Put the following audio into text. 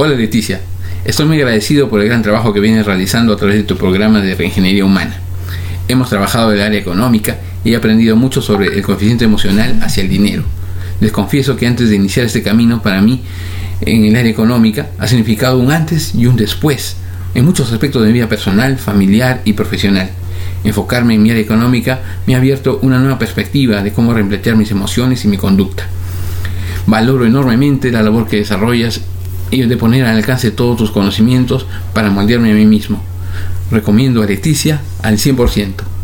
Hola Leticia, estoy muy agradecido por el gran trabajo que vienes realizando a través de tu programa de reingeniería humana. Hemos trabajado en el área económica y he aprendido mucho sobre el coeficiente emocional hacia el dinero. Les confieso que antes de iniciar este camino, para mí, en el área económica, ha significado un antes y un después, en muchos aspectos de mi vida personal, familiar y profesional. Enfocarme en mi área económica me ha abierto una nueva perspectiva de cómo replantear mis emociones y mi conducta. Valoro enormemente la labor que desarrollas y de poner al alcance todos tus conocimientos para moldearme a mí mismo. Recomiendo a Leticia al 100%.